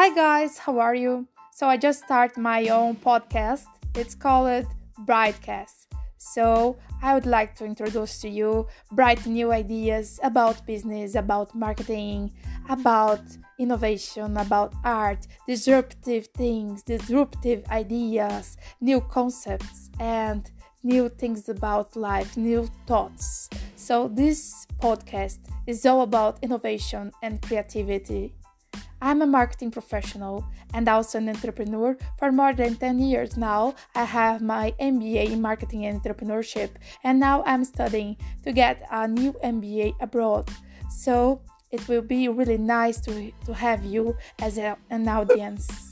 Hi guys, how are you? So I just started my own podcast. It's called Brightcast. So I would like to introduce to you bright new ideas about business, about marketing, about innovation, about art, disruptive things, disruptive ideas, new concepts, and new things about life, new thoughts. So this podcast is all about innovation and creativity. I'm a marketing professional and also an entrepreneur for more than 10 years now. I have my MBA in marketing and entrepreneurship, and now I'm studying to get a new MBA abroad. So it will be really nice to, to have you as a, an audience.